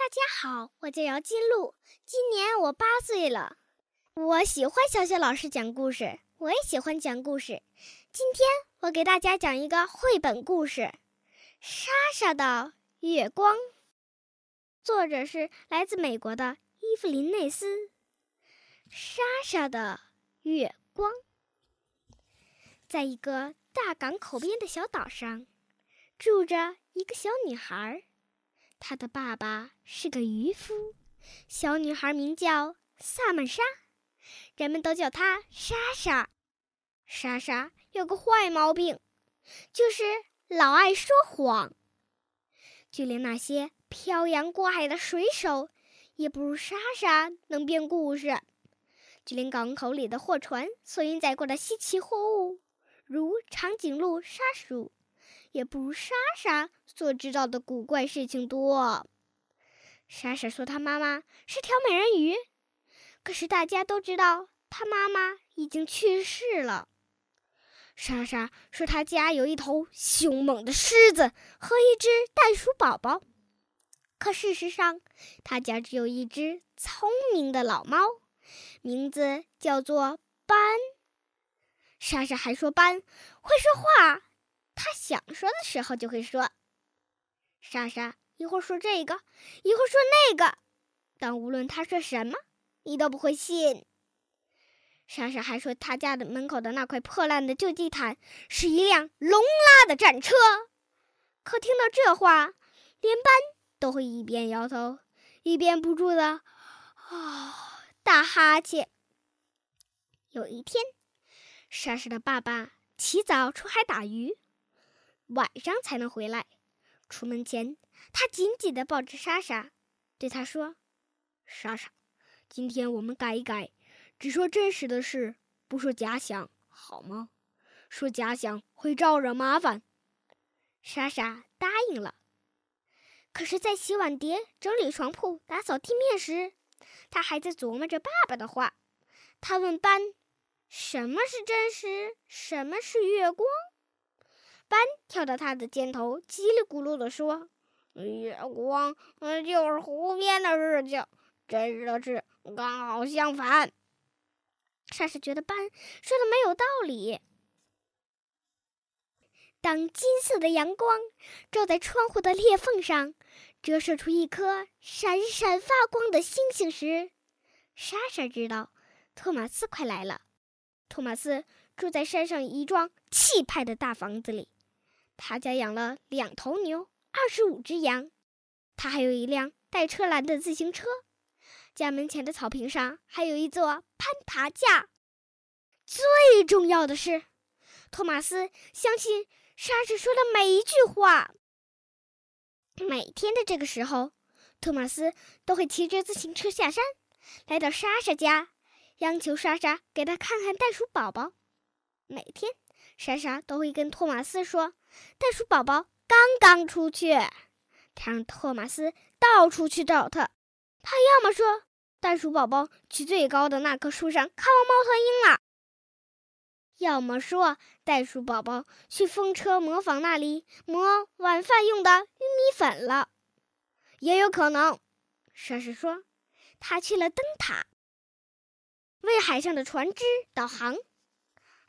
大家好，我叫姚金露，今年我八岁了。我喜欢小雪老师讲故事，我也喜欢讲故事。今天我给大家讲一个绘本故事《莎莎的月光》，作者是来自美国的伊芙琳内斯。莎莎的月光，在一个大港口边的小岛上，住着一个小女孩。她的爸爸是个渔夫，小女孩名叫萨曼莎，人们都叫她莎莎。莎莎有个坏毛病，就是老爱说谎。就连那些漂洋过海的水手，也不如莎莎能编故事。就连港口里的货船所运载过的稀奇货物，如长颈鹿、沙鼠。也不如莎莎所知道的古怪事情多。莎莎说：“她妈妈是条美人鱼，可是大家都知道她妈妈已经去世了。”莎莎说：“她家有一头凶猛的狮子和一只袋鼠宝宝，可事实上，她家只有一只聪明的老猫，名字叫做斑。”莎莎还说：“斑会说话。”他想说的时候就会说。莎莎一会儿说这个，一会儿说那个，但无论他说什么，你都不会信。莎莎还说，他家的门口的那块破烂的旧地毯是一辆龙拉的战车。可听到这话，连班都会一边摇头，一边不住的啊打哈欠。有一天，莎莎的爸爸起早出海打鱼。晚上才能回来。出门前，他紧紧地抱着莎莎，对她说：“莎莎，今天我们改一改，只说真实的事，不说假想，好吗？说假想会招惹麻烦。”莎莎答应了。可是，在洗碗碟、整理床铺、打扫地面时，他还在琢磨着爸爸的话。他问班：“什么是真实？什么是月光？”斑跳到他的肩头，叽里咕噜地说：“月光，嗯，就是湖边的事情，真实的事刚好相反。”莎莎觉得斑说的没有道理。当金色的阳光照在窗户的裂缝上，折射出一颗闪闪发光的星星时，莎莎知道托马斯快来了。托马斯住在山上一幢气派的大房子里。他家养了两头牛，二十五只羊，他还有一辆带车篮的自行车。家门前的草坪上还有一座攀爬架。最重要的是，托马斯相信莎莎说的每一句话。每天的这个时候，托马斯都会骑着自行车下山，来到莎莎家，央求莎莎给他看看袋鼠宝宝。每天，莎莎都会跟托马斯说。袋鼠宝宝刚刚出去，他让托马斯到处去找他。他要么说袋鼠宝宝去最高的那棵树上看望猫头鹰了，要么说袋鼠宝宝去风车磨坊那里磨晚饭用的玉米粉了。也有可能，莎莎说，他去了灯塔，为海上的船只导航。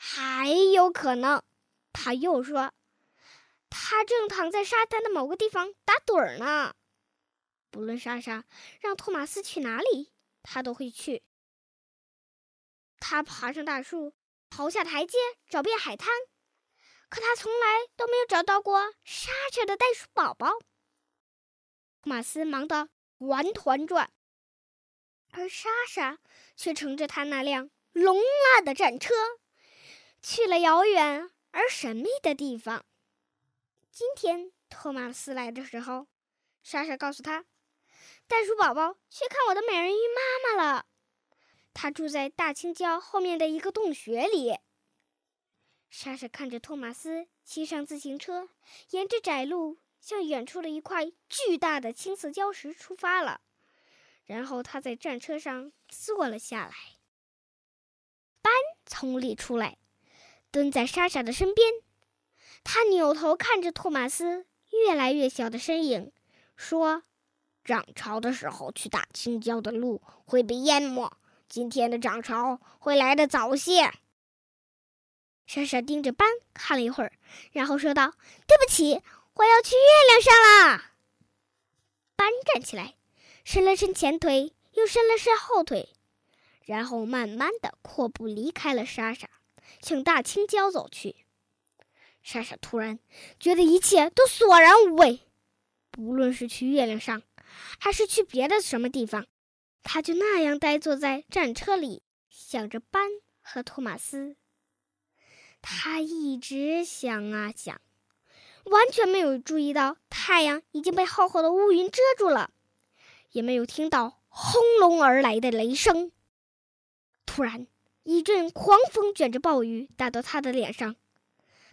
还有可能，他又说。他正躺在沙滩的某个地方打盹儿呢。不论莎莎让托马斯去哪里，他都会去。他爬上大树，跑下台阶，找遍海滩，可他从来都没有找到过莎莎的袋鼠宝宝。托马斯忙得团团转，而莎莎却乘着他那辆龙拉的战车，去了遥远而神秘的地方。今天托马斯来的时候，莎莎告诉他：“袋鼠宝宝去看我的美人鱼妈妈了。她住在大青礁后面的一个洞穴里。”莎莎看着托马斯骑上自行车，沿着窄路向远处的一块巨大的青色礁石出发了。然后他在战车上坐了下来。班从里出来，蹲在莎莎的身边。他扭头看着托马斯越来越小的身影，说：“涨潮的时候去打青礁的路会被淹没，今天的涨潮会来得早些。莎莎盯着斑看了一会儿，然后说道：“对不起，我要去月亮上啦。”斑站起来，伸了伸前腿，又伸了伸后腿，然后慢慢的阔步离开了莎莎，向大青礁走去。莎莎突然觉得一切都索然无味，不论是去月亮上，还是去别的什么地方，她就那样呆坐在战车里，想着班和托马斯。她一直想啊想，完全没有注意到太阳已经被厚厚的乌云遮住了，也没有听到轰隆而来的雷声。突然，一阵狂风卷着暴雨打到他的脸上。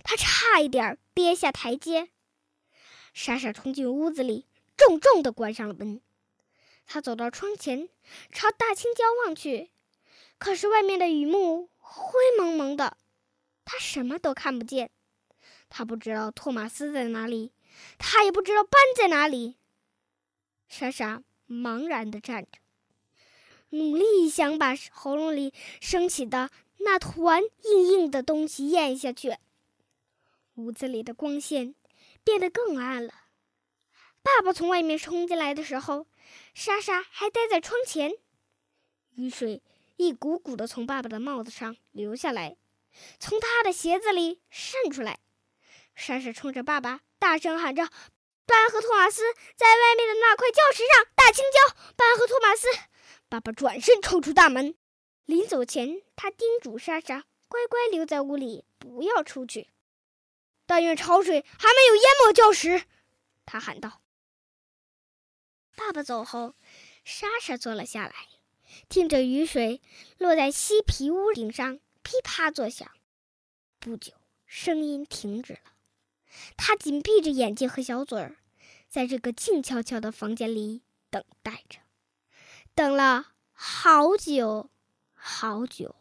他差一点跌下台阶，莎莎冲进屋子里，重重的关上了门。他走到窗前，朝大青椒望去，可是外面的雨幕灰蒙蒙的，他什么都看不见。他不知道托马斯在哪里，他也不知道斑在哪里。莎莎茫然的站着，努力想把喉咙里升起的那团硬硬的东西咽下去。屋子里的光线变得更暗了。爸爸从外面冲进来的时候，莎莎还待在窗前。雨水一股股的从爸爸的帽子上流下来，从他的鞋子里渗出来。莎莎冲着爸爸大声喊着：“班和托马斯在外面的那块礁石上，大青椒！班和托马斯！”爸爸转身冲出大门，临走前，他叮嘱莎莎乖乖留在屋里，不要出去。但愿潮水还没有淹没礁石，他喊道。爸爸走后，莎莎坐了下来，听着雨水落在漆皮屋顶上噼啪作响。不久，声音停止了。他紧闭着眼睛和小嘴儿，在这个静悄悄的房间里等待着，等了好久好久。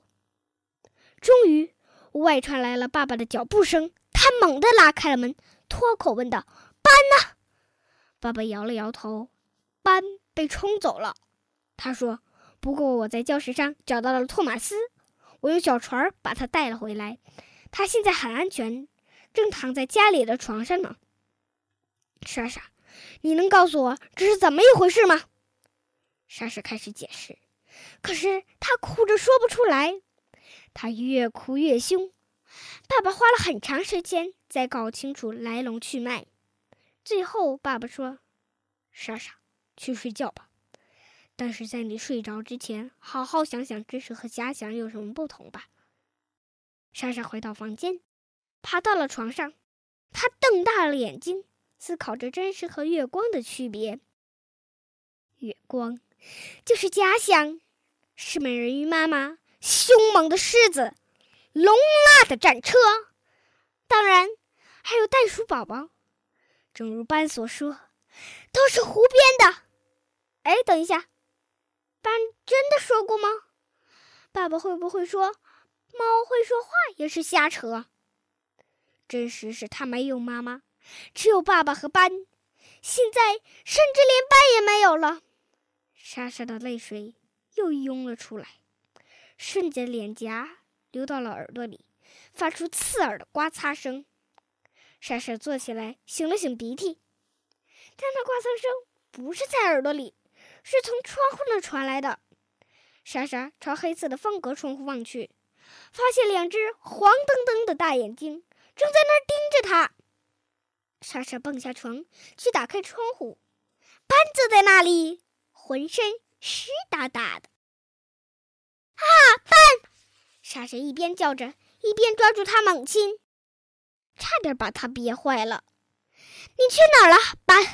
终于，屋外传来了爸爸的脚步声。他猛地拉开了门，脱口问道：“班呢？”爸爸摇了摇头：“班被冲走了。”他说：“不过我在礁石上找到了托马斯，我用小船把他带了回来。他现在很安全，正躺在家里的床上呢。”莎莎，你能告诉我这是怎么一回事吗？莎莎开始解释，可是她哭着说不出来，她越哭越凶。爸爸花了很长时间才搞清楚来龙去脉，最后爸爸说：“莎莎，去睡觉吧。但是在你睡着之前，好好想想真实和假想有什么不同吧。”莎莎回到房间，爬到了床上，她瞪大了眼睛，思考着真实和月光的区别。月光就是假想，是美人鱼妈妈，凶猛的狮子。龙拉的战车，当然还有袋鼠宝宝。正如班所说，都是胡编的。哎，等一下，班真的说过吗？爸爸会不会说猫会说话也是瞎扯？真实是他没有妈妈，只有爸爸和班。现在甚至连班也没有了。莎莎的泪水又涌了出来，顺着脸颊。流到了耳朵里，发出刺耳的刮擦声。莎莎坐起来，擤了擤鼻涕，但那刮擦声不是在耳朵里，是从窗户那传来的。莎莎朝黑色的方格窗户望去，发现两只黄澄澄的大眼睛正在那儿盯着她。莎莎蹦下床去打开窗户，班坐在那里，浑身湿哒哒的。啊，班！莎莎一边叫着，一边抓住他猛亲，差点把他憋坏了。你去哪儿了，班？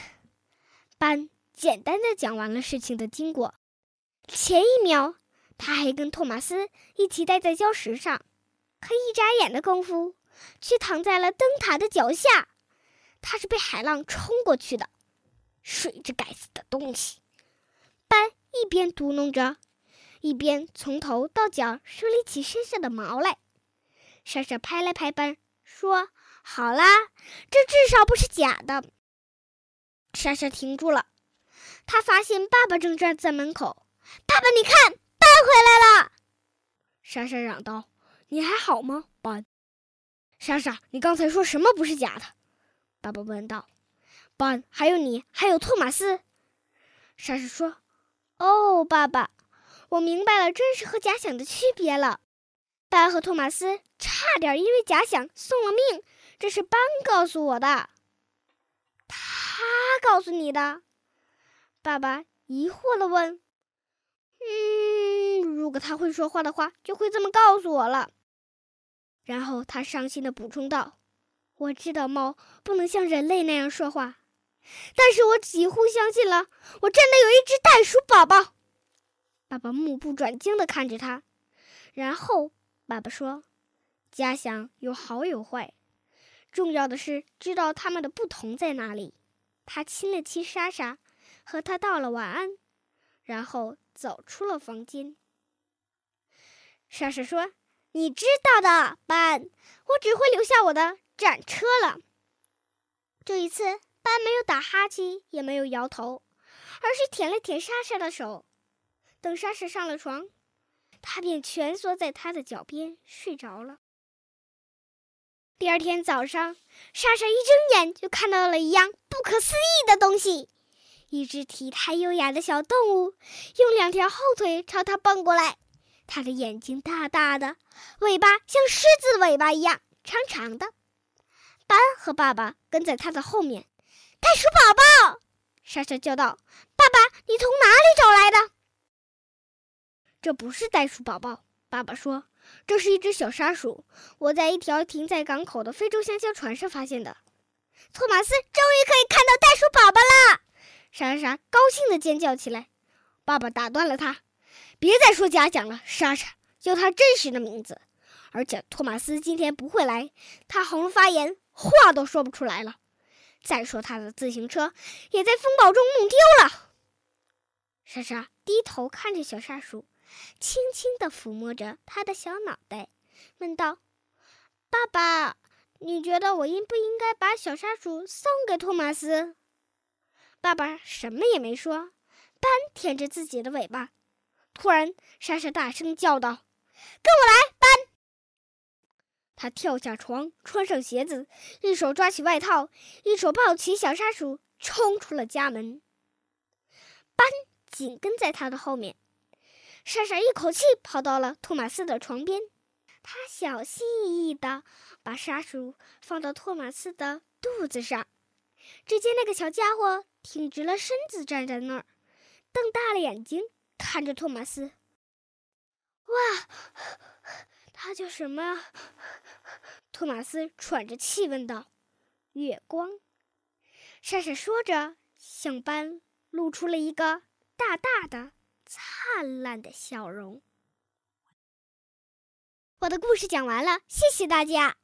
班简单的讲完了事情的经过。前一秒，他还跟托马斯一起待在礁石上，可一眨眼的功夫，却躺在了灯塔的脚下。他是被海浪冲过去的。水这该死的东西！一边嘟哝着。一边从头到脚梳理起身上的毛来，莎莎拍了拍班，说：“好啦，这至少不是假的。”莎莎停住了，她发现爸爸正站在门口。爸爸，你看，班回来了！莎莎嚷道：“你还好吗，班？”莎莎，你刚才说什么不是假的？爸爸问道。班，还有你，还有托马斯。莎莎说：“哦，爸爸，我明白了真实和假想的区别了。班和托马斯差点因为假想送了命，这是班告诉我的。他告诉你的？”爸爸疑惑的问。“嗯，如果他会说话的话，就会这么告诉我了。”然后他伤心的补充道：“我知道猫不能像人类那样说话。”但是我几乎相信了，我真的有一只袋鼠宝宝。爸爸目不转睛地看着他，然后爸爸说：“假想有好有坏，重要的是知道它们的不同在哪里。”他亲了亲莎莎，和她道了晚安，然后走出了房间。莎莎说：“你知道的，班，我只会留下我的战车了。”这一次。斑没有打哈欠，也没有摇头，而是舔了舔莎莎的手。等莎莎上了床，他便蜷缩在她的脚边睡着了。第二天早上，莎莎一睁眼就看到了一样不可思议的东西：一只体态优雅的小动物，用两条后腿朝她蹦过来。它的眼睛大大的，尾巴像狮子的尾巴一样长长的。斑和爸爸跟在它的后面。袋鼠宝宝，莎莎叫道：“爸爸，你从哪里找来的？”这不是袋鼠宝宝，爸爸说：“这是一只小沙鼠，我在一条停在港口的非洲香蕉船上发现的。”托马斯终于可以看到袋鼠宝宝了！莎莎高兴地尖叫起来。爸爸打断了他：“别再说假想了，莎莎，叫他真实的名字。而且托马斯今天不会来，他喉咙发炎，话都说不出来了。”再说，他的自行车也在风暴中弄丢了。莎莎低头看着小沙鼠，轻轻地抚摸着它的小脑袋，问道：“爸爸，你觉得我应不应该把小沙鼠送给托马斯？”爸爸什么也没说，斑舔着自己的尾巴。突然，莎莎大声叫道：“跟我来，斑！”他跳下床，穿上鞋子，一手抓起外套，一手抱起小沙鼠，冲出了家门。斑紧跟在他的后面。莎莎一口气跑到了托马斯的床边，他小心翼翼地把沙鼠放到托马斯的肚子上。只见那个小家伙挺直了身子站在那儿，瞪大了眼睛看着托马斯。哇！他叫什么？托马斯喘着气问道。月光。莎莎说着，向班露出了一个大大的、灿烂的笑容。我的故事讲完了，谢谢大家。